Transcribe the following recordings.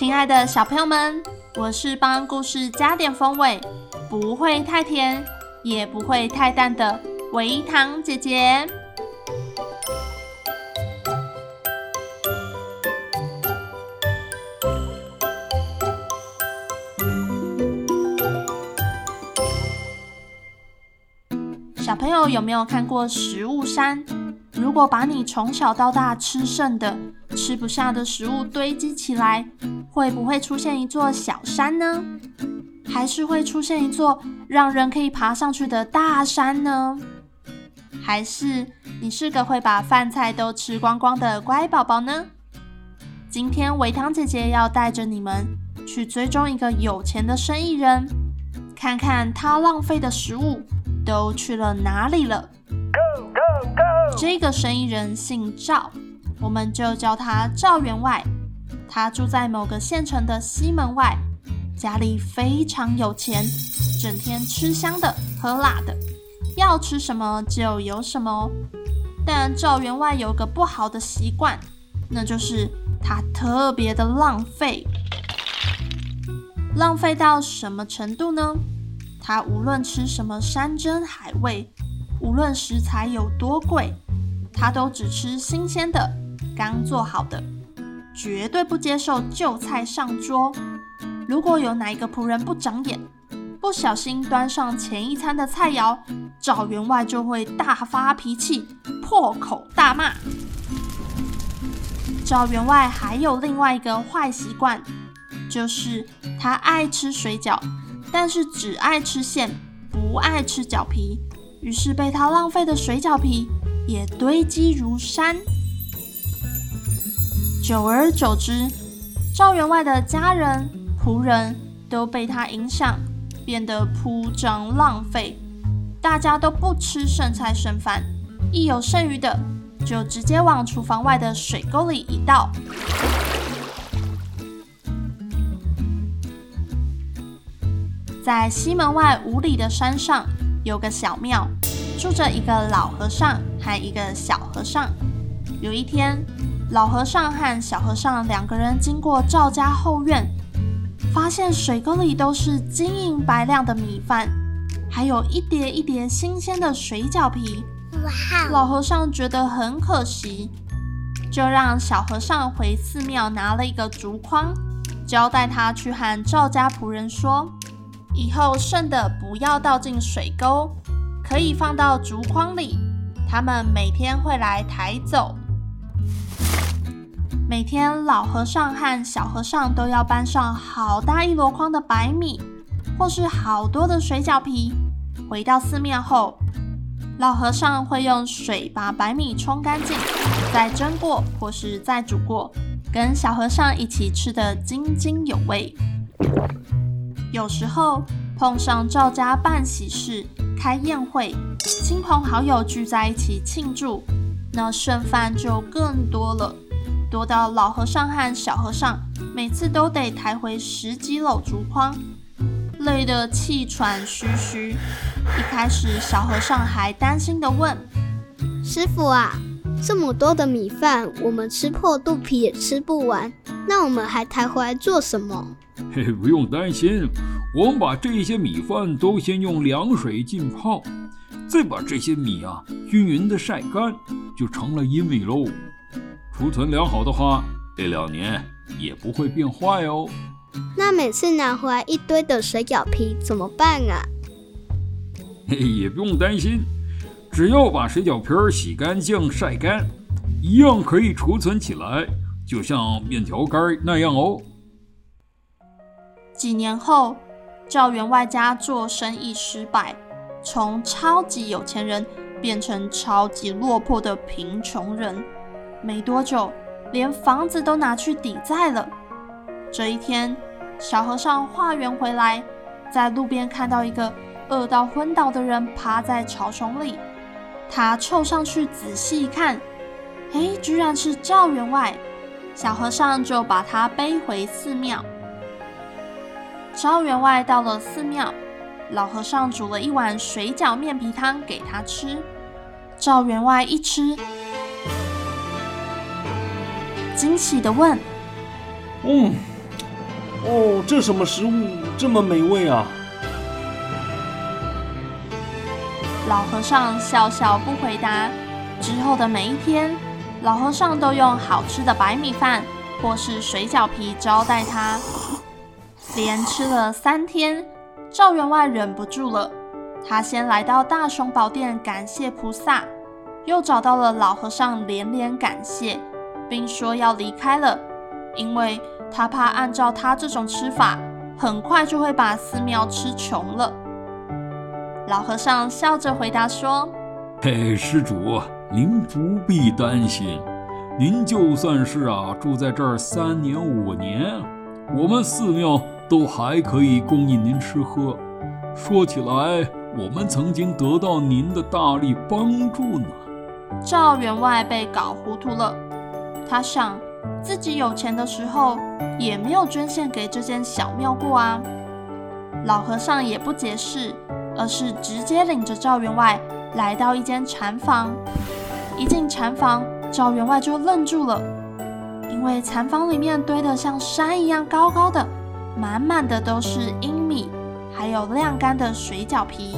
亲爱的小朋友们，我是帮故事加点风味，不会太甜，也不会太淡的微糖姐姐。小朋友有没有看过食物山？如果把你从小到大吃剩的、吃不下的食物堆积起来，会不会出现一座小山呢？还是会出现一座让人可以爬上去的大山呢？还是你是个会把饭菜都吃光光的乖宝宝呢？今天维糖姐姐要带着你们去追踪一个有钱的生意人，看看他浪费的食物都去了哪里了。Go, go, go! 这个生意人姓赵，我们就叫他赵员外。他住在某个县城的西门外，家里非常有钱，整天吃香的喝辣的，要吃什么就有什么。但赵员外有个不好的习惯，那就是他特别的浪费。浪费到什么程度呢？他无论吃什么山珍海味，无论食材有多贵，他都只吃新鲜的、刚做好的，绝对不接受旧菜上桌。如果有哪一个仆人不长眼，不小心端上前一餐的菜肴，赵员外就会大发脾气，破口大骂。赵员外还有另外一个坏习惯，就是他爱吃水饺，但是只爱吃馅，不爱吃饺皮。于是被他浪费的水饺皮也堆积如山。久而久之，赵员外的家人、仆人都被他影响，变得铺张浪费。大家都不吃剩菜剩饭，一有剩余的，就直接往厨房外的水沟里一倒。在西门外五里的山上，有个小庙，住着一个老和尚和一个小和尚。有一天，老和尚和小和尚两个人经过赵家后院，发现水沟里都是晶莹白亮的米饭，还有一叠一叠新鲜的水饺皮。哇！老和尚觉得很可惜，就让小和尚回寺庙拿了一个竹筐，交代他去和赵家仆人说。以后剩的不要倒进水沟，可以放到竹筐里。他们每天会来抬走。每天老和尚和小和尚都要搬上好大一箩筐的白米，或是好多的水饺皮。回到寺庙后，老和尚会用水把白米冲干净，再蒸过或是再煮过，跟小和尚一起吃得津津有味。有时候碰上赵家办喜事、开宴会，亲朋好友聚在一起庆祝，那剩饭就更多了，多到老和尚和小和尚每次都得抬回十几篓竹筐，累得气喘吁吁。一开始，小和尚还担心地问：“师傅啊，这么多的米饭，我们吃破肚皮也吃不完，那我们还抬回来做什么？”嘿嘿，不用担心，我们把这些米饭都先用凉水浸泡，再把这些米啊均匀的晒干，就成了阴米喽。储存良好的话，这两年也不会变坏哦。那每次拿回来一堆的水饺皮怎么办啊？嘿，也不用担心，只要把水饺皮儿洗干净、晒干，一样可以储存起来，就像面条干那样哦。几年后，赵员外家做生意失败，从超级有钱人变成超级落魄的贫穷人。没多久，连房子都拿去抵债了。这一天，小和尚化缘回来，在路边看到一个饿到昏倒的人趴在草丛里，他凑上去仔细一看，哎，居然是赵员外。小和尚就把他背回寺庙。赵员外到了寺庙，老和尚煮了一碗水饺面皮汤给他吃。赵员外一吃，惊喜地问：“嗯，哦，这什么食物这么美味啊？”老和尚笑笑不回答。之后的每一天，老和尚都用好吃的白米饭或是水饺皮招待他。连吃了三天，赵员外忍不住了。他先来到大雄宝殿感谢菩萨，又找到了老和尚连连感谢，并说要离开了，因为他怕按照他这种吃法，很快就会把寺庙吃穷了。老和尚笑着回答说：“嘿，施主，您不必担心，您就算是啊住在这儿三年五年，我们寺庙都还可以供应您吃喝。说起来，我们曾经得到您的大力帮助呢。”赵员外被搞糊涂了，他想自己有钱的时候也没有捐献给这间小庙过啊。老和尚也不解释。而是直接领着赵员外来到一间禅房，一进禅房，赵员外就愣住了，因为禅房里面堆得像山一样高高的，满满的都是阴米，还有晾干的水饺皮。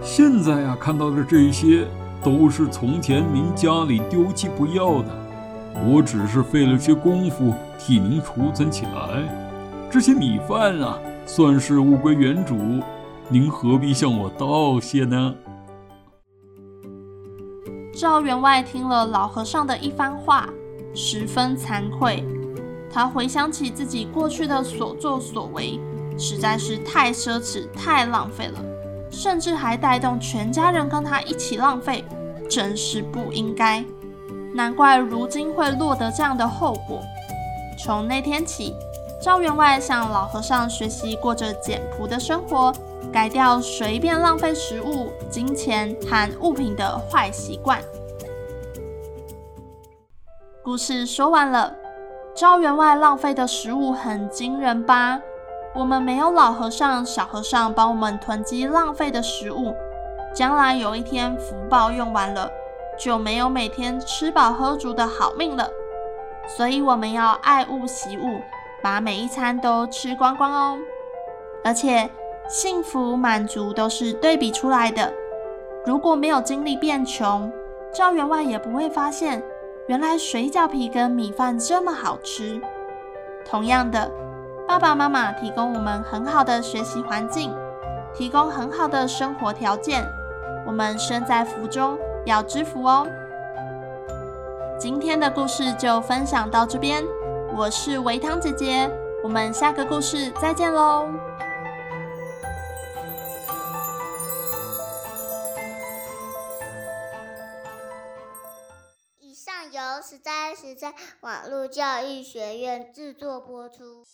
现在啊，看到的这些都是从前您家里丢弃不要的，我只是费了些功夫替您储存起来。这些米饭啊，算是物归原主。您何必向我道谢呢？赵员外听了老和尚的一番话，十分惭愧。他回想起自己过去的所作所为，实在是太奢侈、太浪费了，甚至还带动全家人跟他一起浪费，真是不应该。难怪如今会落得这样的后果。从那天起，赵员外向老和尚学习过着简朴的生活。改掉随便浪费食物、金钱和物品的坏习惯。故事说完了，赵员外浪费的食物很惊人吧？我们没有老和尚、小和尚帮我们囤积浪费的食物，将来有一天福报用完了，就没有每天吃饱喝足的好命了。所以我们要爱物惜物，把每一餐都吃光光哦。而且。幸福满足都是对比出来的。如果没有经历变穷，赵员外也不会发现，原来水饺皮跟米饭这么好吃。同样的，爸爸妈妈提供我们很好的学习环境，提供很好的生活条件，我们身在福中要知福哦。今天的故事就分享到这边，我是维汤姐姐，我们下个故事再见喽。以上由实在实在网络教育学院制作播出。